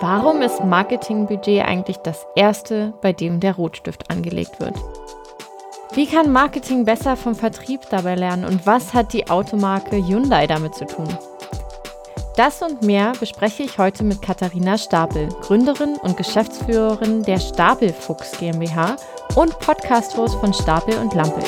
Warum ist Marketingbudget eigentlich das erste, bei dem der Rotstift angelegt wird? Wie kann Marketing besser vom Vertrieb dabei lernen und was hat die Automarke Hyundai damit zu tun? Das und mehr bespreche ich heute mit Katharina Stapel, Gründerin und Geschäftsführerin der Stapelfuchs GmbH und Podcast-Host von Stapel und Lampel.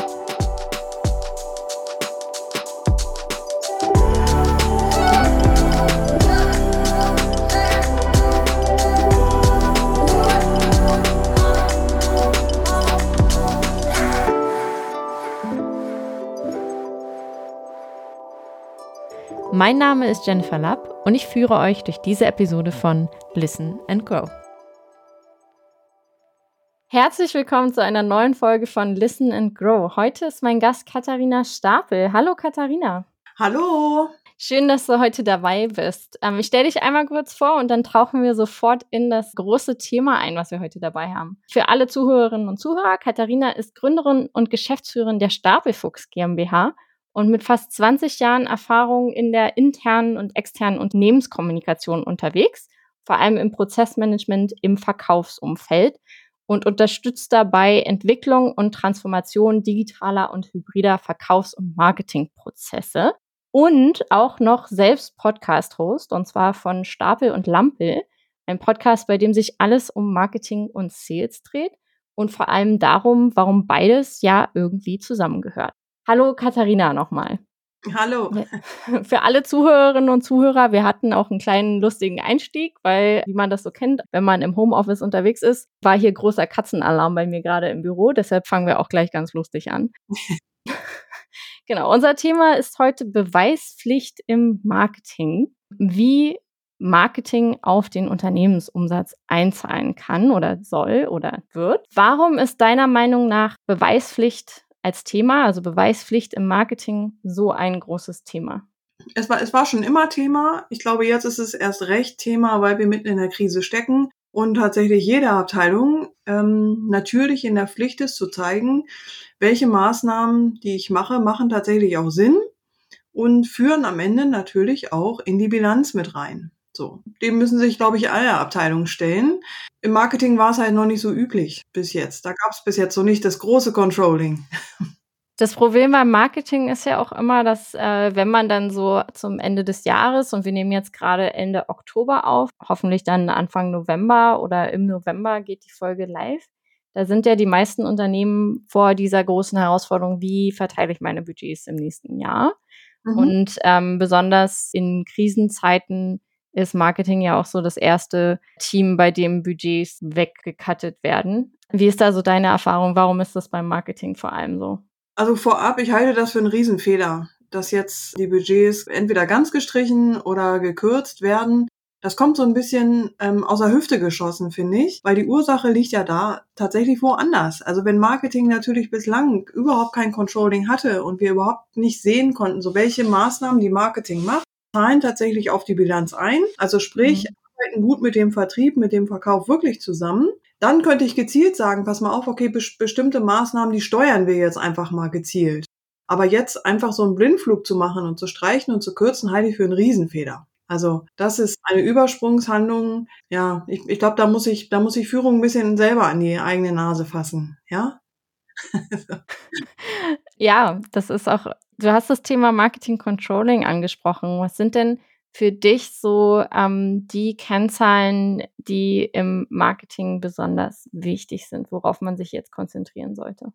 Mein Name ist Jennifer Lapp und ich führe euch durch diese Episode von Listen and Grow. Herzlich willkommen zu einer neuen Folge von Listen and Grow. Heute ist mein Gast Katharina Stapel. Hallo Katharina. Hallo. Schön, dass du heute dabei bist. Ähm, ich stelle dich einmal kurz vor und dann tauchen wir sofort in das große Thema ein, was wir heute dabei haben. Für alle Zuhörerinnen und Zuhörer, Katharina ist Gründerin und Geschäftsführerin der Stapelfuchs GmbH und mit fast 20 Jahren Erfahrung in der internen und externen Unternehmenskommunikation unterwegs, vor allem im Prozessmanagement im Verkaufsumfeld und unterstützt dabei Entwicklung und Transformation digitaler und hybrider Verkaufs- und Marketingprozesse und auch noch selbst Podcast-Host und zwar von Stapel und Lampel, ein Podcast, bei dem sich alles um Marketing und Sales dreht und vor allem darum, warum beides ja irgendwie zusammengehört. Hallo Katharina nochmal. Hallo. Für alle Zuhörerinnen und Zuhörer, wir hatten auch einen kleinen lustigen Einstieg, weil, wie man das so kennt, wenn man im Homeoffice unterwegs ist, war hier großer Katzenalarm bei mir gerade im Büro. Deshalb fangen wir auch gleich ganz lustig an. genau, unser Thema ist heute Beweispflicht im Marketing. Wie Marketing auf den Unternehmensumsatz einzahlen kann oder soll oder wird. Warum ist deiner Meinung nach Beweispflicht als Thema, also Beweispflicht im Marketing, so ein großes Thema? Es war, es war schon immer Thema. Ich glaube, jetzt ist es erst recht Thema, weil wir mitten in der Krise stecken und tatsächlich jede Abteilung ähm, natürlich in der Pflicht ist zu zeigen, welche Maßnahmen, die ich mache, machen tatsächlich auch Sinn und führen am Ende natürlich auch in die Bilanz mit rein. So, dem müssen sich, glaube ich, alle Abteilungen stellen. Im Marketing war es halt noch nicht so üblich bis jetzt. Da gab es bis jetzt so nicht das große Controlling. Das Problem beim Marketing ist ja auch immer, dass äh, wenn man dann so zum Ende des Jahres und wir nehmen jetzt gerade Ende Oktober auf, hoffentlich dann Anfang November oder im November geht die Folge live. Da sind ja die meisten Unternehmen vor dieser großen Herausforderung, wie verteile ich meine Budgets im nächsten Jahr? Mhm. Und ähm, besonders in Krisenzeiten ist Marketing ja auch so das erste Team, bei dem Budgets weggekattet werden. Wie ist da so deine Erfahrung? Warum ist das beim Marketing vor allem so? Also vorab, ich halte das für einen Riesenfehler, dass jetzt die Budgets entweder ganz gestrichen oder gekürzt werden. Das kommt so ein bisschen ähm, aus der Hüfte geschossen, finde ich, weil die Ursache liegt ja da tatsächlich woanders. Also wenn Marketing natürlich bislang überhaupt kein Controlling hatte und wir überhaupt nicht sehen konnten, so welche Maßnahmen die Marketing macht, zahlen tatsächlich auf die Bilanz ein. Also sprich, mhm. arbeiten gut mit dem Vertrieb, mit dem Verkauf wirklich zusammen. Dann könnte ich gezielt sagen, pass mal auf, okay, be bestimmte Maßnahmen, die steuern wir jetzt einfach mal gezielt. Aber jetzt einfach so einen Blindflug zu machen und zu streichen und zu kürzen, halte ich für einen Riesenfehler. Also das ist eine Übersprungshandlung. Ja, ich, ich glaube, da muss ich, da muss ich Führung ein bisschen selber an die eigene Nase fassen. Ja. ja, das ist auch Du hast das Thema Marketing Controlling angesprochen. Was sind denn für dich so ähm, die Kennzahlen, die im Marketing besonders wichtig sind, worauf man sich jetzt konzentrieren sollte?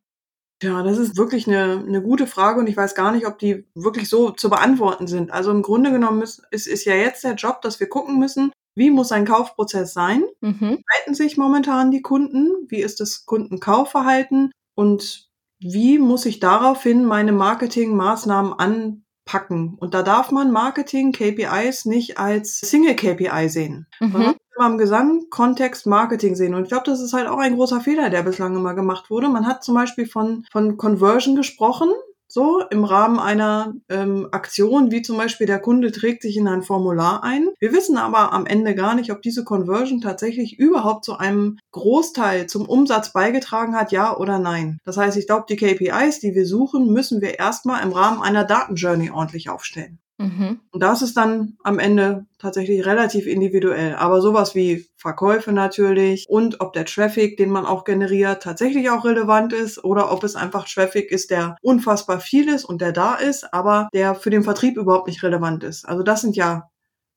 Ja, das ist wirklich eine, eine gute Frage und ich weiß gar nicht, ob die wirklich so zu beantworten sind. Also im Grunde genommen ist, ist, ist ja jetzt der Job, dass wir gucken müssen, wie muss ein Kaufprozess sein? Mhm. Halten sich momentan die Kunden? Wie ist das Kundenkaufverhalten? Und wie muss ich daraufhin meine Marketingmaßnahmen anpacken? Und da darf man Marketing-KPIs nicht als Single-KPI sehen. Mhm. Man muss immer im Gesamtkontext Marketing sehen. Und ich glaube, das ist halt auch ein großer Fehler, der bislang immer gemacht wurde. Man hat zum Beispiel von, von Conversion gesprochen so im Rahmen einer ähm, Aktion, wie zum Beispiel der Kunde trägt sich in ein Formular ein. Wir wissen aber am Ende gar nicht, ob diese Conversion tatsächlich überhaupt zu einem Großteil zum Umsatz beigetragen hat, ja oder nein. Das heißt, ich glaube, die KPIs, die wir suchen, müssen wir erstmal im Rahmen einer Datenjourney ordentlich aufstellen. Mhm. Und das ist dann am Ende tatsächlich relativ individuell. Aber sowas wie Verkäufe natürlich und ob der Traffic, den man auch generiert, tatsächlich auch relevant ist oder ob es einfach Traffic ist, der unfassbar viel ist und der da ist, aber der für den Vertrieb überhaupt nicht relevant ist. Also das sind ja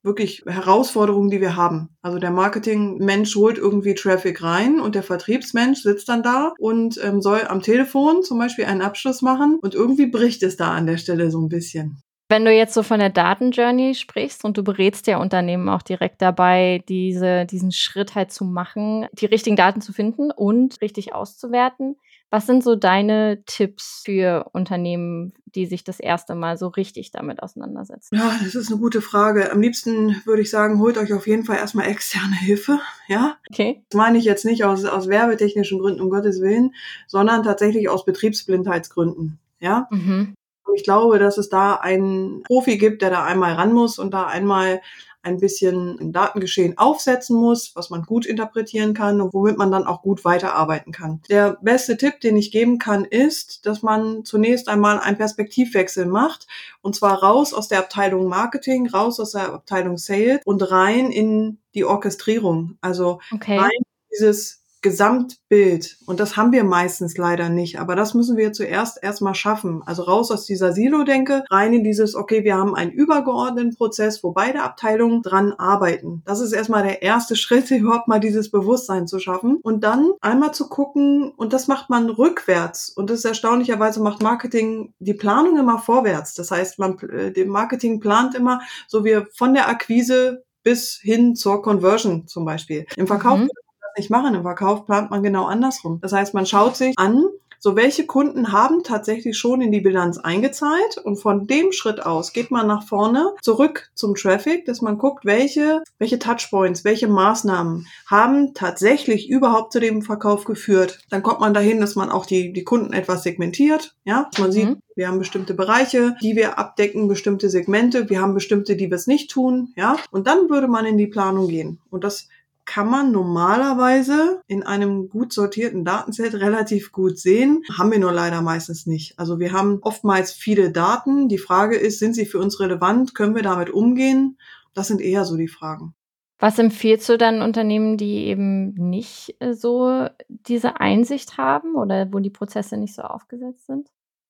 wirklich Herausforderungen, die wir haben. Also der Marketingmensch holt irgendwie Traffic rein und der Vertriebsmensch sitzt dann da und ähm, soll am Telefon zum Beispiel einen Abschluss machen und irgendwie bricht es da an der Stelle so ein bisschen. Wenn du jetzt so von der Datenjourney sprichst und du berätst ja Unternehmen auch direkt dabei, diese, diesen Schritt halt zu machen, die richtigen Daten zu finden und richtig auszuwerten. Was sind so deine Tipps für Unternehmen, die sich das erste Mal so richtig damit auseinandersetzen? Ja, das ist eine gute Frage. Am liebsten würde ich sagen, holt euch auf jeden Fall erstmal externe Hilfe. Ja. Okay. Das meine ich jetzt nicht aus, aus werbetechnischen Gründen, um Gottes Willen, sondern tatsächlich aus Betriebsblindheitsgründen. Ja. Mhm. Ich glaube, dass es da einen Profi gibt, der da einmal ran muss und da einmal ein bisschen ein Datengeschehen aufsetzen muss, was man gut interpretieren kann und womit man dann auch gut weiterarbeiten kann. Der beste Tipp, den ich geben kann, ist, dass man zunächst einmal einen Perspektivwechsel macht und zwar raus aus der Abteilung Marketing, raus aus der Abteilung Sales und rein in die Orchestrierung. Also okay. rein dieses Gesamtbild. Und das haben wir meistens leider nicht. Aber das müssen wir zuerst erstmal schaffen. Also raus aus dieser Silo-Denke, rein in dieses, okay, wir haben einen übergeordneten Prozess, wo beide Abteilungen dran arbeiten. Das ist erstmal der erste Schritt, überhaupt mal dieses Bewusstsein zu schaffen. Und dann einmal zu gucken, und das macht man rückwärts. Und das ist erstaunlicherweise macht Marketing die Planung immer vorwärts. Das heißt, man, äh, dem Marketing plant immer, so wie von der Akquise bis hin zur Conversion zum Beispiel. Im Verkauf mhm nicht machen. Im Verkauf plant man genau andersrum. Das heißt, man schaut sich an, so welche Kunden haben tatsächlich schon in die Bilanz eingezahlt und von dem Schritt aus geht man nach vorne zurück zum Traffic, dass man guckt, welche, welche Touchpoints, welche Maßnahmen haben tatsächlich überhaupt zu dem Verkauf geführt. Dann kommt man dahin, dass man auch die, die Kunden etwas segmentiert, ja, man sieht, mhm. Wir haben bestimmte Bereiche, die wir abdecken, bestimmte Segmente. Wir haben bestimmte, die wir es nicht tun, ja. Und dann würde man in die Planung gehen. Und das kann man normalerweise in einem gut sortierten Datenset relativ gut sehen. Haben wir nur leider meistens nicht. Also wir haben oftmals viele Daten. Die Frage ist, sind sie für uns relevant? Können wir damit umgehen? Das sind eher so die Fragen. Was empfiehlst du dann Unternehmen, die eben nicht äh, so diese Einsicht haben oder wo die Prozesse nicht so aufgesetzt sind?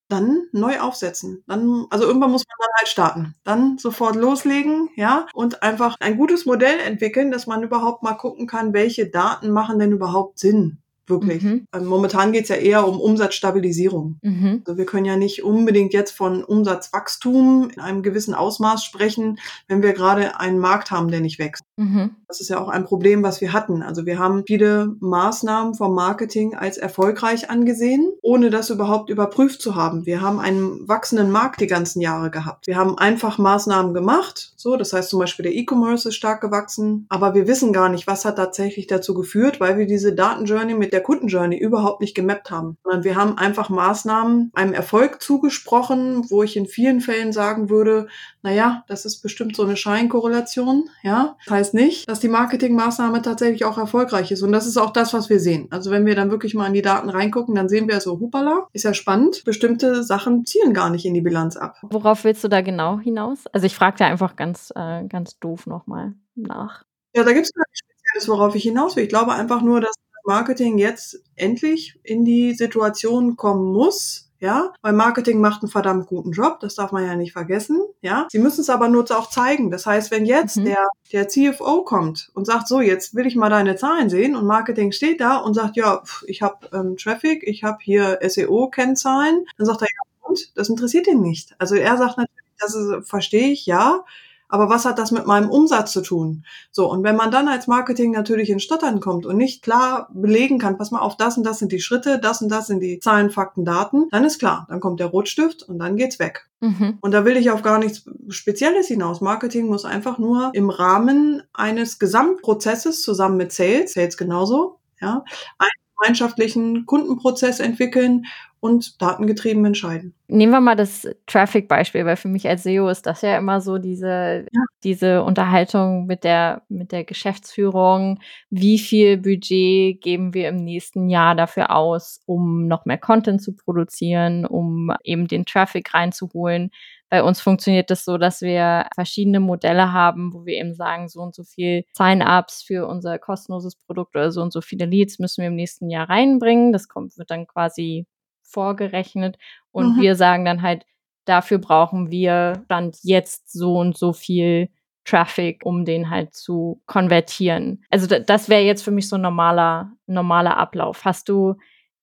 Dann neu aufsetzen. Dann, also irgendwann muss man dann halt starten. Dann sofort loslegen, ja, und einfach ein gutes Modell entwickeln, dass man überhaupt mal gucken kann, welche Daten machen denn überhaupt Sinn. Wirklich. Mhm. Ähm, momentan geht's ja eher um Umsatzstabilisierung. Mhm. Also wir können ja nicht unbedingt jetzt von Umsatzwachstum in einem gewissen Ausmaß sprechen, wenn wir gerade einen Markt haben, der nicht wächst. Mhm. Das ist ja auch ein Problem, was wir hatten. Also wir haben viele Maßnahmen vom Marketing als erfolgreich angesehen, ohne das überhaupt überprüft zu haben. Wir haben einen wachsenden Markt die ganzen Jahre gehabt. Wir haben einfach Maßnahmen gemacht. So, das heißt zum Beispiel der E-Commerce ist stark gewachsen, aber wir wissen gar nicht, was hat tatsächlich dazu geführt, weil wir diese Datenjourney mit der Kundenjourney überhaupt nicht gemappt haben. Sondern wir haben einfach Maßnahmen einem Erfolg zugesprochen, wo ich in vielen Fällen sagen würde, naja, das ist bestimmt so eine Scheinkorrelation, ja. Das heißt nicht, dass die Marketingmaßnahme tatsächlich auch erfolgreich ist. Und das ist auch das, was wir sehen. Also wenn wir dann wirklich mal in die Daten reingucken, dann sehen wir so, hupala, ist ja spannend. Bestimmte Sachen zielen gar nicht in die Bilanz ab. Worauf willst du da genau hinaus? Also ich frage da einfach ganz, äh, ganz doof nochmal nach. Ja, da gibt es gar nichts Spezielles, worauf ich hinaus will. Ich glaube einfach nur, dass Marketing jetzt endlich in die Situation kommen muss, ja, weil Marketing macht einen verdammt guten Job, das darf man ja nicht vergessen, ja. Sie müssen es aber nur auch zeigen. Das heißt, wenn jetzt mhm. der, der CFO kommt und sagt, so, jetzt will ich mal deine Zahlen sehen und Marketing steht da und sagt, ja, ich habe ähm, Traffic, ich habe hier SEO-Kennzahlen, dann sagt er, ja, und das interessiert ihn nicht. Also er sagt natürlich, das ist, verstehe ich, ja, aber was hat das mit meinem Umsatz zu tun? So, und wenn man dann als Marketing natürlich in Stottern kommt und nicht klar belegen kann, pass mal auf, das und das sind die Schritte, das und das sind die Zahlen, Fakten, Daten, dann ist klar, dann kommt der Rotstift und dann geht's weg. Mhm. Und da will ich auf gar nichts Spezielles hinaus. Marketing muss einfach nur im Rahmen eines Gesamtprozesses zusammen mit Sales, Sales genauso, ja, einen gemeinschaftlichen Kundenprozess entwickeln und datengetrieben entscheiden. Nehmen wir mal das Traffic-Beispiel, weil für mich als SEO ist das ja immer so diese, ja. diese Unterhaltung mit der, mit der Geschäftsführung. Wie viel Budget geben wir im nächsten Jahr dafür aus, um noch mehr Content zu produzieren, um eben den Traffic reinzuholen? Bei uns funktioniert das so, dass wir verschiedene Modelle haben, wo wir eben sagen, so und so viel Sign-ups für unser kostenloses Produkt oder so und so viele Leads müssen wir im nächsten Jahr reinbringen. Das kommt, wird dann quasi vorgerechnet und mhm. wir sagen dann halt, dafür brauchen wir dann jetzt so und so viel Traffic, um den halt zu konvertieren. Also das wäre jetzt für mich so ein normaler, normaler Ablauf. Hast du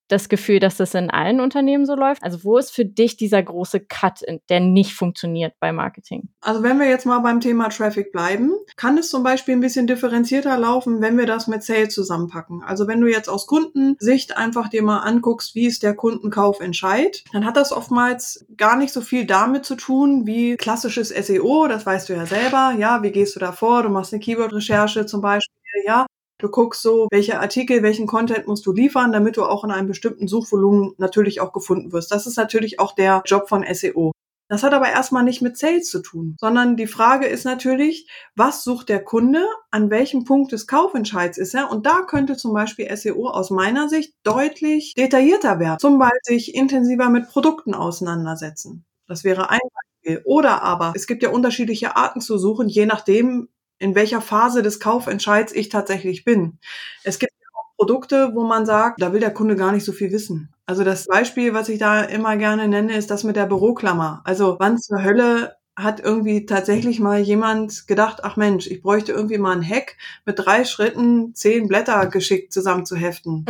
das Gefühl, dass das in allen Unternehmen so läuft? Also wo ist für dich dieser große Cut, der nicht funktioniert bei Marketing? Also wenn wir jetzt mal beim Thema Traffic bleiben, kann es zum Beispiel ein bisschen differenzierter laufen, wenn wir das mit Sales zusammenpacken. Also wenn du jetzt aus Kundensicht einfach dir mal anguckst, wie ist der Kundenkaufentscheid, dann hat das oftmals gar nicht so viel damit zu tun wie klassisches SEO, das weißt du ja selber. Ja, wie gehst du da vor? Du machst eine Keyword-Recherche zum Beispiel. Ja, Du guckst so, welche Artikel, welchen Content musst du liefern, damit du auch in einem bestimmten Suchvolumen natürlich auch gefunden wirst. Das ist natürlich auch der Job von SEO. Das hat aber erstmal nicht mit Sales zu tun, sondern die Frage ist natürlich, was sucht der Kunde, an welchem Punkt des Kaufentscheids ist er? Und da könnte zum Beispiel SEO aus meiner Sicht deutlich detaillierter werden. Zum Beispiel sich intensiver mit Produkten auseinandersetzen. Das wäre ein Beispiel. Oder aber, es gibt ja unterschiedliche Arten zu suchen, je nachdem, in welcher Phase des Kaufentscheids ich tatsächlich bin. Es gibt auch Produkte, wo man sagt, da will der Kunde gar nicht so viel wissen. Also das Beispiel, was ich da immer gerne nenne, ist das mit der Büroklammer. Also wann zur Hölle hat irgendwie tatsächlich mal jemand gedacht, ach Mensch, ich bräuchte irgendwie mal ein Hack mit drei Schritten zehn Blätter geschickt zusammenzuheften.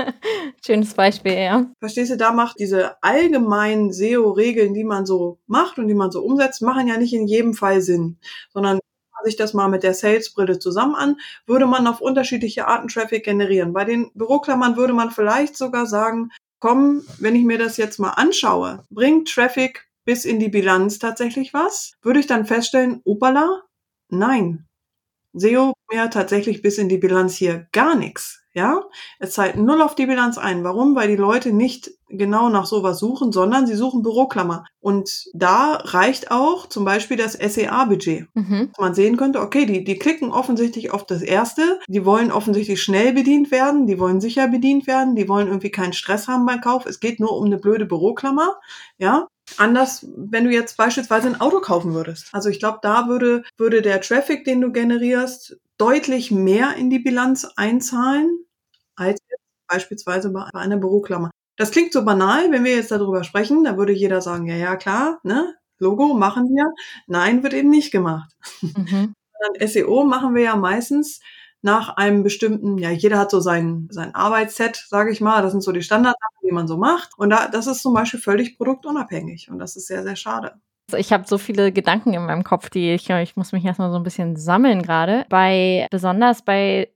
Schönes Beispiel, ja. Verstehst du, da macht diese allgemeinen SEO-Regeln, die man so macht und die man so umsetzt, machen ja nicht in jedem Fall Sinn, sondern sich das mal mit der Sales-Brille zusammen an, würde man auf unterschiedliche Arten Traffic generieren. Bei den Büroklammern würde man vielleicht sogar sagen, komm, wenn ich mir das jetzt mal anschaue, bringt Traffic bis in die Bilanz tatsächlich was? Würde ich dann feststellen, opala, nein. SEO mehr tatsächlich bis in die Bilanz hier gar nichts. Ja, es zahlt null auf die Bilanz ein. Warum? Weil die Leute nicht genau nach sowas suchen, sondern sie suchen Büroklammer. Und da reicht auch zum Beispiel das SEA-Budget. Mhm. Man sehen könnte, okay, die, die klicken offensichtlich auf das erste, die wollen offensichtlich schnell bedient werden, die wollen sicher bedient werden, die wollen irgendwie keinen Stress haben beim Kauf. Es geht nur um eine blöde Büroklammer. Ja, Anders, wenn du jetzt beispielsweise ein Auto kaufen würdest. Also ich glaube, da würde, würde der Traffic, den du generierst, deutlich mehr in die Bilanz einzahlen, als beispielsweise bei einer Büroklammer. Das klingt so banal, wenn wir jetzt darüber sprechen, da würde jeder sagen, ja, ja, klar, ne, Logo machen wir. Nein, wird eben nicht gemacht. Mhm. SEO machen wir ja meistens nach einem bestimmten, ja, jeder hat so sein, sein Arbeitsset, sage ich mal. Das sind so die Standardsachen, die man so macht. Und da, das ist zum Beispiel völlig produktunabhängig. Und das ist sehr, sehr schade. Also ich habe so viele Gedanken in meinem Kopf, die ich, ich muss mich erstmal so ein bisschen sammeln gerade. Bei, besonders bei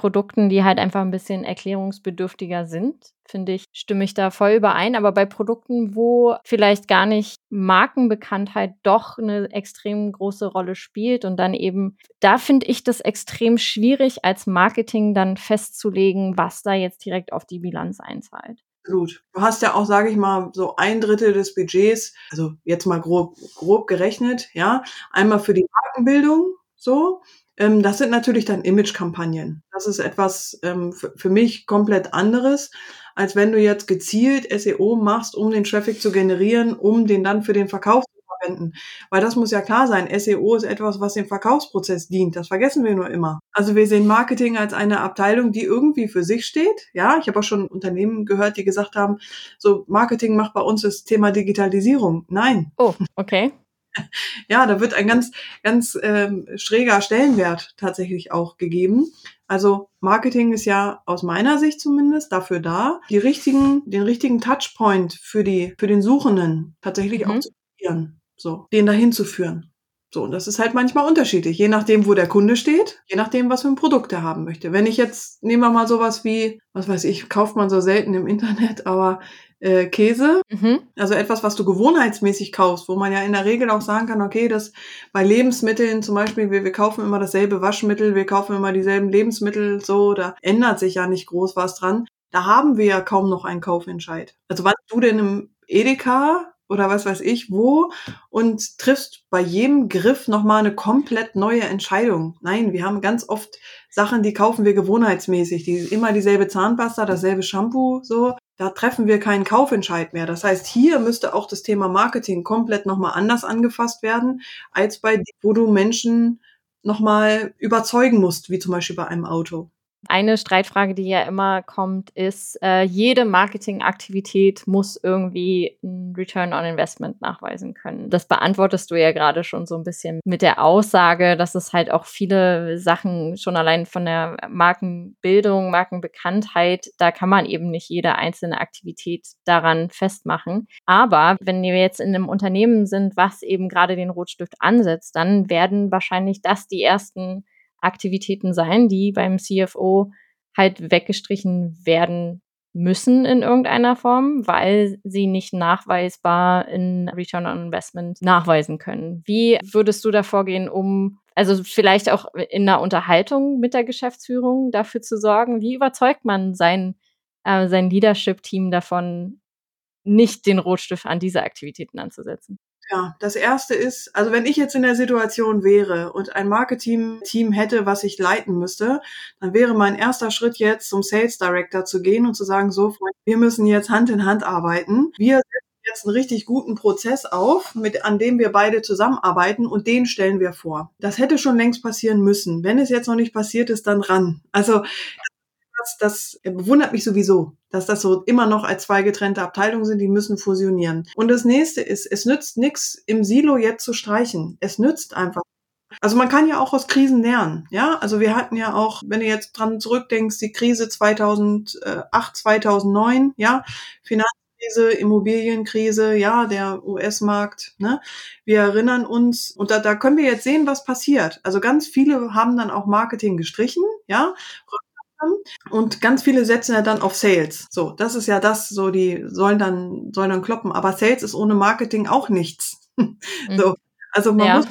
Produkten, die halt einfach ein bisschen erklärungsbedürftiger sind, finde ich, stimme ich da voll überein. Aber bei Produkten, wo vielleicht gar nicht Markenbekanntheit doch eine extrem große Rolle spielt und dann eben, da finde ich das extrem schwierig, als Marketing dann festzulegen, was da jetzt direkt auf die Bilanz einzahlt. Absolut. Du hast ja auch, sage ich mal, so ein Drittel des Budgets, also jetzt mal grob, grob gerechnet, ja, einmal für die Markenbildung, so, ähm, das sind natürlich dann Image-Kampagnen. Das ist etwas ähm, für mich komplett anderes, als wenn du jetzt gezielt SEO machst, um den Traffic zu generieren, um den dann für den Verkauf zu verwenden. Weil das muss ja klar sein. SEO ist etwas, was dem Verkaufsprozess dient. Das vergessen wir nur immer. Also wir sehen Marketing als eine Abteilung, die irgendwie für sich steht. Ja, ich habe auch schon Unternehmen gehört, die gesagt haben, so Marketing macht bei uns das Thema Digitalisierung. Nein. Oh, okay ja, da wird ein ganz, ganz ähm, schräger Stellenwert tatsächlich auch gegeben. Also Marketing ist ja aus meiner Sicht zumindest dafür da, die richtigen, den richtigen Touchpoint für die, für den Suchenden tatsächlich mhm. auch zu kreieren, so, den dahin zu führen. So, und das ist halt manchmal unterschiedlich, je nachdem, wo der Kunde steht, je nachdem, was für ein Produkt er haben möchte. Wenn ich jetzt, nehmen wir mal sowas wie, was weiß ich, kauft man so selten im Internet, aber äh, Käse, mhm. also etwas, was du gewohnheitsmäßig kaufst, wo man ja in der Regel auch sagen kann, okay, das bei Lebensmitteln zum Beispiel, wir, wir kaufen immer dasselbe Waschmittel, wir kaufen immer dieselben Lebensmittel, so, da ändert sich ja nicht groß was dran. Da haben wir ja kaum noch einen Kaufentscheid. Also wann du denn im Edeka oder was weiß ich wo und triffst bei jedem Griff nochmal eine komplett neue Entscheidung. Nein, wir haben ganz oft Sachen, die kaufen wir gewohnheitsmäßig. Die immer dieselbe Zahnpasta, dasselbe Shampoo, so. Da treffen wir keinen Kaufentscheid mehr. Das heißt, hier müsste auch das Thema Marketing komplett nochmal anders angefasst werden, als bei, wo du Menschen nochmal überzeugen musst, wie zum Beispiel bei einem Auto. Eine Streitfrage, die ja immer kommt, ist, äh, jede Marketingaktivität muss irgendwie ein Return on Investment nachweisen können. Das beantwortest du ja gerade schon so ein bisschen mit der Aussage, dass es halt auch viele Sachen schon allein von der Markenbildung, Markenbekanntheit, da kann man eben nicht jede einzelne Aktivität daran festmachen. Aber wenn wir jetzt in einem Unternehmen sind, was eben gerade den Rotstift ansetzt, dann werden wahrscheinlich das die ersten Aktivitäten sein, die beim CFO halt weggestrichen werden müssen in irgendeiner Form, weil sie nicht nachweisbar in Return on Investment nachweisen können. Wie würdest du da vorgehen, um also vielleicht auch in einer Unterhaltung mit der Geschäftsführung dafür zu sorgen, wie überzeugt man sein, äh, sein Leadership-Team davon, nicht den Rotstift an diese Aktivitäten anzusetzen? Ja, das erste ist, also wenn ich jetzt in der Situation wäre und ein Marketing-Team hätte, was ich leiten müsste, dann wäre mein erster Schritt jetzt zum Sales Director zu gehen und zu sagen, so, wir müssen jetzt Hand in Hand arbeiten. Wir setzen jetzt einen richtig guten Prozess auf, mit, an dem wir beide zusammenarbeiten und den stellen wir vor. Das hätte schon längst passieren müssen. Wenn es jetzt noch nicht passiert ist, dann ran. Also, das, das bewundert mich sowieso, dass das so immer noch als zwei getrennte Abteilungen sind, die müssen fusionieren. Und das nächste ist, es nützt nichts, im Silo jetzt zu streichen. Es nützt einfach. Also man kann ja auch aus Krisen lernen, ja. Also wir hatten ja auch, wenn du jetzt dran zurückdenkst, die Krise 2008, 2009, ja, Finanzkrise, Immobilienkrise, ja, der US-Markt, ne. Wir erinnern uns, und da, da können wir jetzt sehen, was passiert. Also ganz viele haben dann auch Marketing gestrichen, ja, und ganz viele setzen ja dann auf Sales. So, das ist ja das, so die sollen dann, sollen dann kloppen. Aber Sales ist ohne Marketing auch nichts. so. Also man ja. muss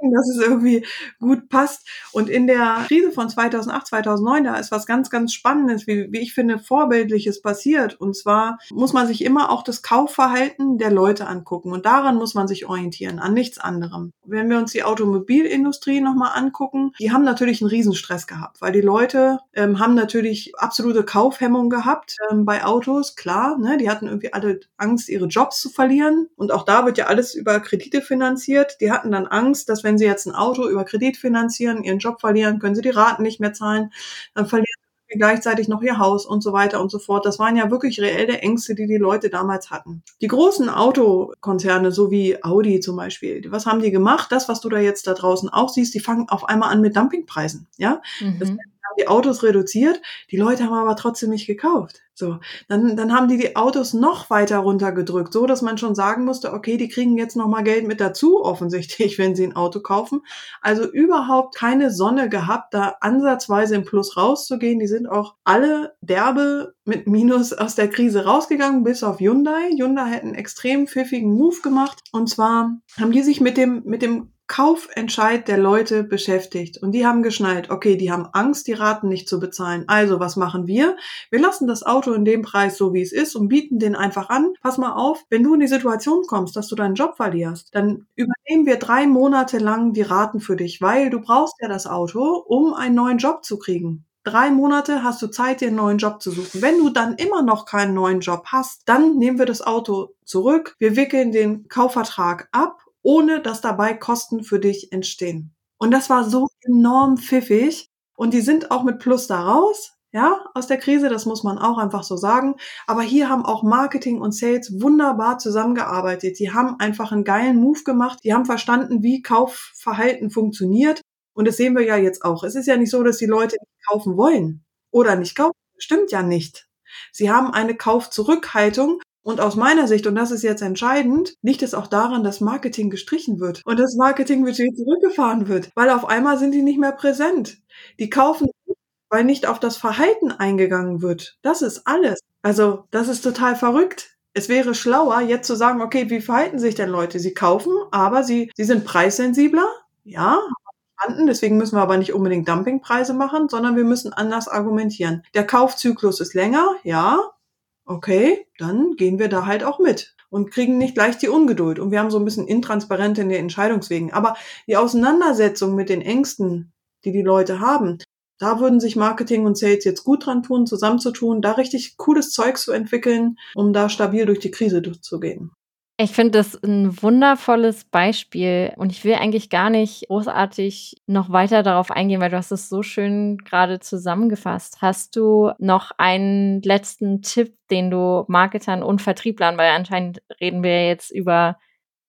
gucken, dass es irgendwie gut passt. Und in der Krise von 2008, 2009, da ist was ganz, ganz Spannendes, wie, wie ich finde, Vorbildliches passiert. Und zwar muss man sich immer auch das Kaufverhalten der Leute angucken. Und daran muss man sich orientieren, an nichts anderem. Wenn wir uns die Automobilindustrie nochmal angucken, die haben natürlich einen Riesenstress gehabt, weil die Leute ähm, haben natürlich absolute Kaufhemmung gehabt ähm, bei Autos, klar. Ne? Die hatten irgendwie alle Angst, ihre Jobs zu verlieren. Und auch da wird ja alles über Kredite finanziert. Die hatten dann Angst, dass wenn wenn Sie jetzt ein Auto über Kredit finanzieren, Ihren Job verlieren, können Sie die Raten nicht mehr zahlen, dann verlieren Sie gleichzeitig noch Ihr Haus und so weiter und so fort. Das waren ja wirklich reelle Ängste, die die Leute damals hatten. Die großen Autokonzerne, so wie Audi zum Beispiel, was haben die gemacht? Das, was du da jetzt da draußen auch siehst, die fangen auf einmal an mit Dumpingpreisen. Ja, mhm. das haben die Autos reduziert, die Leute haben aber trotzdem nicht gekauft. So, dann, dann haben die die Autos noch weiter runtergedrückt, so dass man schon sagen musste, okay, die kriegen jetzt noch mal Geld mit dazu, offensichtlich, wenn sie ein Auto kaufen. Also überhaupt keine Sonne gehabt, da ansatzweise im Plus rauszugehen. Die sind auch alle derbe mit Minus aus der Krise rausgegangen, bis auf Hyundai. Hyundai hätten einen extrem pfiffigen Move gemacht. Und zwar haben die sich mit dem, mit dem Kaufentscheid der Leute beschäftigt. Und die haben geschnallt, okay, die haben Angst, die Raten nicht zu bezahlen. Also, was machen wir? Wir lassen das Auto in dem Preis so, wie es ist und bieten den einfach an. Pass mal auf, wenn du in die Situation kommst, dass du deinen Job verlierst, dann übernehmen wir drei Monate lang die Raten für dich, weil du brauchst ja das Auto, um einen neuen Job zu kriegen. Drei Monate hast du Zeit, dir einen neuen Job zu suchen. Wenn du dann immer noch keinen neuen Job hast, dann nehmen wir das Auto zurück. Wir wickeln den Kaufvertrag ab ohne dass dabei Kosten für dich entstehen. Und das war so enorm pfiffig. Und die sind auch mit Plus da raus, ja, aus der Krise, das muss man auch einfach so sagen. Aber hier haben auch Marketing und Sales wunderbar zusammengearbeitet. Die haben einfach einen geilen Move gemacht. Die haben verstanden, wie Kaufverhalten funktioniert. Und das sehen wir ja jetzt auch. Es ist ja nicht so, dass die Leute nicht kaufen wollen oder nicht kaufen. Stimmt ja nicht. Sie haben eine Kaufzurückhaltung und aus meiner Sicht, und das ist jetzt entscheidend, liegt es auch daran, dass Marketing gestrichen wird und das Marketingbudget zurückgefahren wird, weil auf einmal sind die nicht mehr präsent. Die kaufen, weil nicht auf das Verhalten eingegangen wird. Das ist alles. Also, das ist total verrückt. Es wäre schlauer, jetzt zu sagen, okay, wie verhalten sich denn Leute? Sie kaufen, aber sie, sie sind preissensibler. Ja. Deswegen müssen wir aber nicht unbedingt Dumpingpreise machen, sondern wir müssen anders argumentieren. Der Kaufzyklus ist länger, ja, okay, dann gehen wir da halt auch mit und kriegen nicht gleich die Ungeduld. Und wir haben so ein bisschen intransparent in den Entscheidungswegen. Aber die Auseinandersetzung mit den Ängsten, die die Leute haben, Da würden sich Marketing und Sales jetzt gut dran tun, zusammenzutun, da richtig cooles Zeug zu entwickeln, um da stabil durch die Krise durchzugehen. Ich finde das ein wundervolles Beispiel und ich will eigentlich gar nicht großartig noch weiter darauf eingehen, weil du hast es so schön gerade zusammengefasst. Hast du noch einen letzten Tipp, den du Marketern und Vertrieblern, weil anscheinend reden wir jetzt über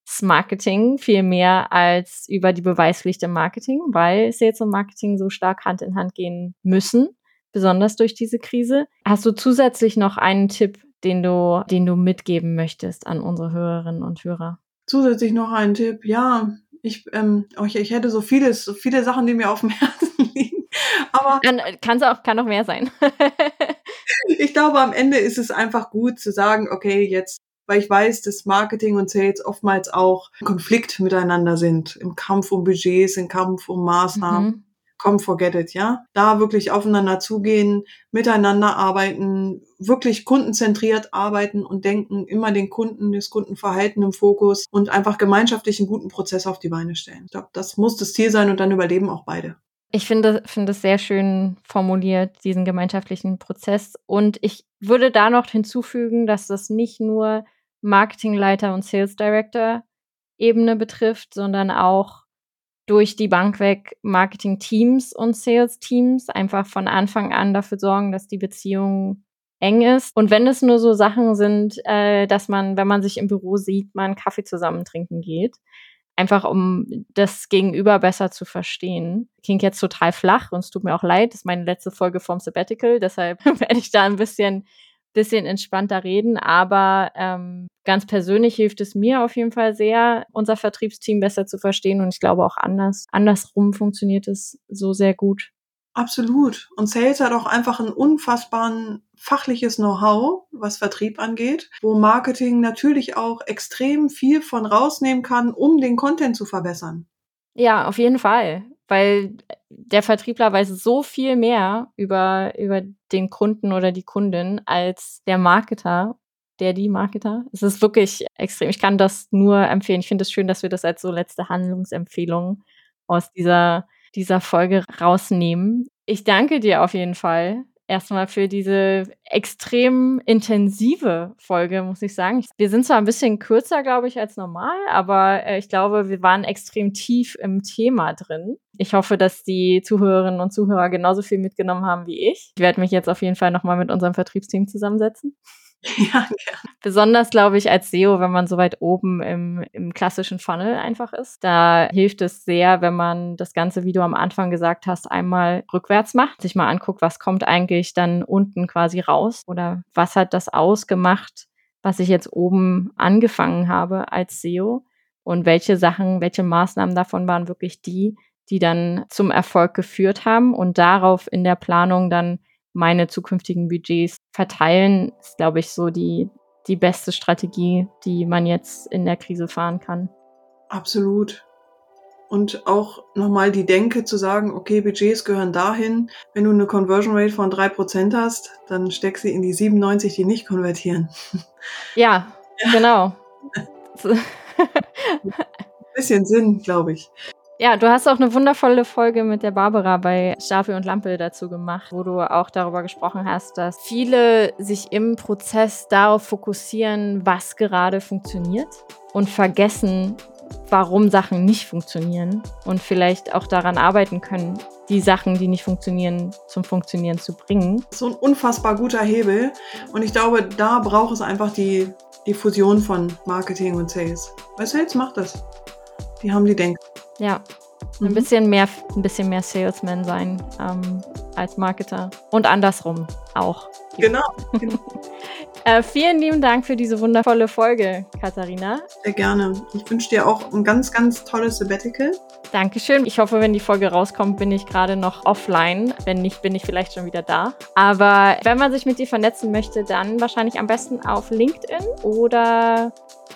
das Marketing viel mehr als über die Beweispflicht im Marketing, weil Sales und Marketing so stark Hand in Hand gehen müssen, besonders durch diese Krise. Hast du zusätzlich noch einen Tipp, den du, den du mitgeben möchtest an unsere Hörerinnen und Hörer? Zusätzlich noch ein Tipp, ja, ich, ähm, oh, ich, ich hätte so vieles, so viele Sachen, die mir auf dem Herzen liegen. Aber kann, kann's auch, kann noch mehr sein. ich glaube, am Ende ist es einfach gut zu sagen, okay, jetzt, weil ich weiß, dass Marketing und Sales oftmals auch Konflikt miteinander sind, im Kampf um Budgets, im Kampf um Maßnahmen. Mhm come forget it, ja. Da wirklich aufeinander zugehen, miteinander arbeiten, wirklich kundenzentriert arbeiten und denken, immer den Kunden, das Kundenverhalten im Fokus und einfach gemeinschaftlich einen guten Prozess auf die Beine stellen. Ich glaube, das muss das Ziel sein und dann überleben auch beide. Ich finde, finde es sehr schön formuliert, diesen gemeinschaftlichen Prozess. Und ich würde da noch hinzufügen, dass das nicht nur Marketingleiter und Sales Director Ebene betrifft, sondern auch durch die Bank weg Marketing-Teams und Sales-Teams einfach von Anfang an dafür sorgen, dass die Beziehung eng ist. Und wenn es nur so Sachen sind, äh, dass man, wenn man sich im Büro sieht, mal einen Kaffee zusammen trinken geht, einfach um das Gegenüber besser zu verstehen. Klingt jetzt total flach und es tut mir auch leid, das ist meine letzte Folge vom Sabbatical, deshalb werde ich da ein bisschen bisschen entspannter reden. Aber ähm, ganz persönlich hilft es mir auf jeden Fall sehr, unser Vertriebsteam besser zu verstehen. Und ich glaube auch anders, andersrum funktioniert es so sehr gut. Absolut. Und Sales hat auch einfach ein unfassbaren fachliches Know-how, was Vertrieb angeht, wo Marketing natürlich auch extrem viel von rausnehmen kann, um den Content zu verbessern. Ja, auf jeden Fall weil der Vertriebler weiß so viel mehr über, über den Kunden oder die Kundin als der Marketer, der die Marketer. Es ist wirklich extrem. Ich kann das nur empfehlen. Ich finde es schön, dass wir das als so letzte Handlungsempfehlung aus dieser, dieser Folge rausnehmen. Ich danke dir auf jeden Fall erstmal für diese extrem intensive Folge, muss ich sagen. Wir sind zwar ein bisschen kürzer, glaube ich, als normal, aber äh, ich glaube, wir waren extrem tief im Thema drin. Ich hoffe, dass die Zuhörerinnen und Zuhörer genauso viel mitgenommen haben wie ich. Ich werde mich jetzt auf jeden Fall nochmal mit unserem Vertriebsteam zusammensetzen. Ja, ja. Besonders, glaube ich, als SEO, wenn man so weit oben im, im klassischen Funnel einfach ist. Da hilft es sehr, wenn man das Ganze, wie du am Anfang gesagt hast, einmal rückwärts macht, sich mal anguckt, was kommt eigentlich dann unten quasi raus oder was hat das ausgemacht, was ich jetzt oben angefangen habe als SEO und welche Sachen, welche Maßnahmen davon waren wirklich die, die dann zum Erfolg geführt haben und darauf in der Planung dann meine zukünftigen Budgets verteilen, ist, glaube ich, so die, die beste Strategie, die man jetzt in der Krise fahren kann. Absolut. Und auch nochmal die Denke zu sagen, okay, Budgets gehören dahin. Wenn du eine Conversion Rate von drei Prozent hast, dann steck sie in die 97, die nicht konvertieren. Ja, ja. genau. Ein bisschen Sinn, glaube ich. Ja, du hast auch eine wundervolle Folge mit der Barbara bei Staffel und Lampe dazu gemacht, wo du auch darüber gesprochen hast, dass viele sich im Prozess darauf fokussieren, was gerade funktioniert und vergessen, warum Sachen nicht funktionieren und vielleicht auch daran arbeiten können, die Sachen, die nicht funktionieren, zum Funktionieren zu bringen. So ein unfassbar guter Hebel und ich glaube, da braucht es einfach die, die Fusion von Marketing und Sales. Weil Sales macht das. Die haben die Denke. Ja. Mhm. Ein bisschen mehr, ein bisschen mehr Salesman sein ähm, als Marketer. Und andersrum auch. Genau. genau. äh, vielen lieben Dank für diese wundervolle Folge, Katharina. Sehr gerne. Ich wünsche dir auch ein ganz, ganz tolles Sabbatical. Dankeschön. Ich hoffe, wenn die Folge rauskommt, bin ich gerade noch offline. Wenn nicht, bin ich vielleicht schon wieder da. Aber wenn man sich mit dir vernetzen möchte, dann wahrscheinlich am besten auf LinkedIn oder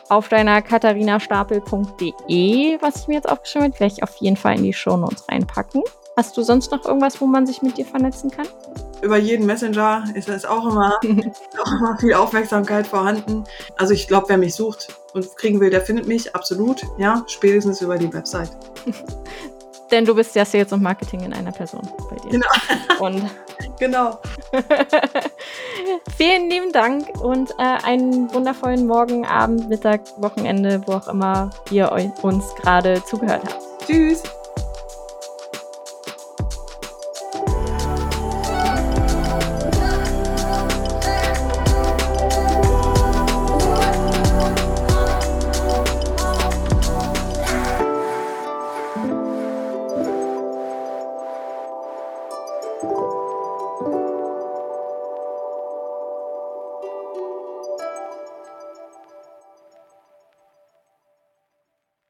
auf deiner katharinastapel.de, was ich mir jetzt aufgeschrieben habe, werde ich auf jeden Fall in die Shownotes reinpacken. Hast du sonst noch irgendwas, wo man sich mit dir vernetzen kann? Über jeden Messenger ist, ist auch, immer, auch immer viel Aufmerksamkeit vorhanden. Also ich glaube, wer mich sucht und kriegen will, der findet mich, absolut. Ja, spätestens über die Website. Denn du bist ja Sales und Marketing in einer Person bei dir. Genau. Und genau. Vielen lieben Dank und äh, einen wundervollen Morgen, Abend, Mittag, Wochenende, wo auch immer ihr euch, uns gerade zugehört habt. Tschüss.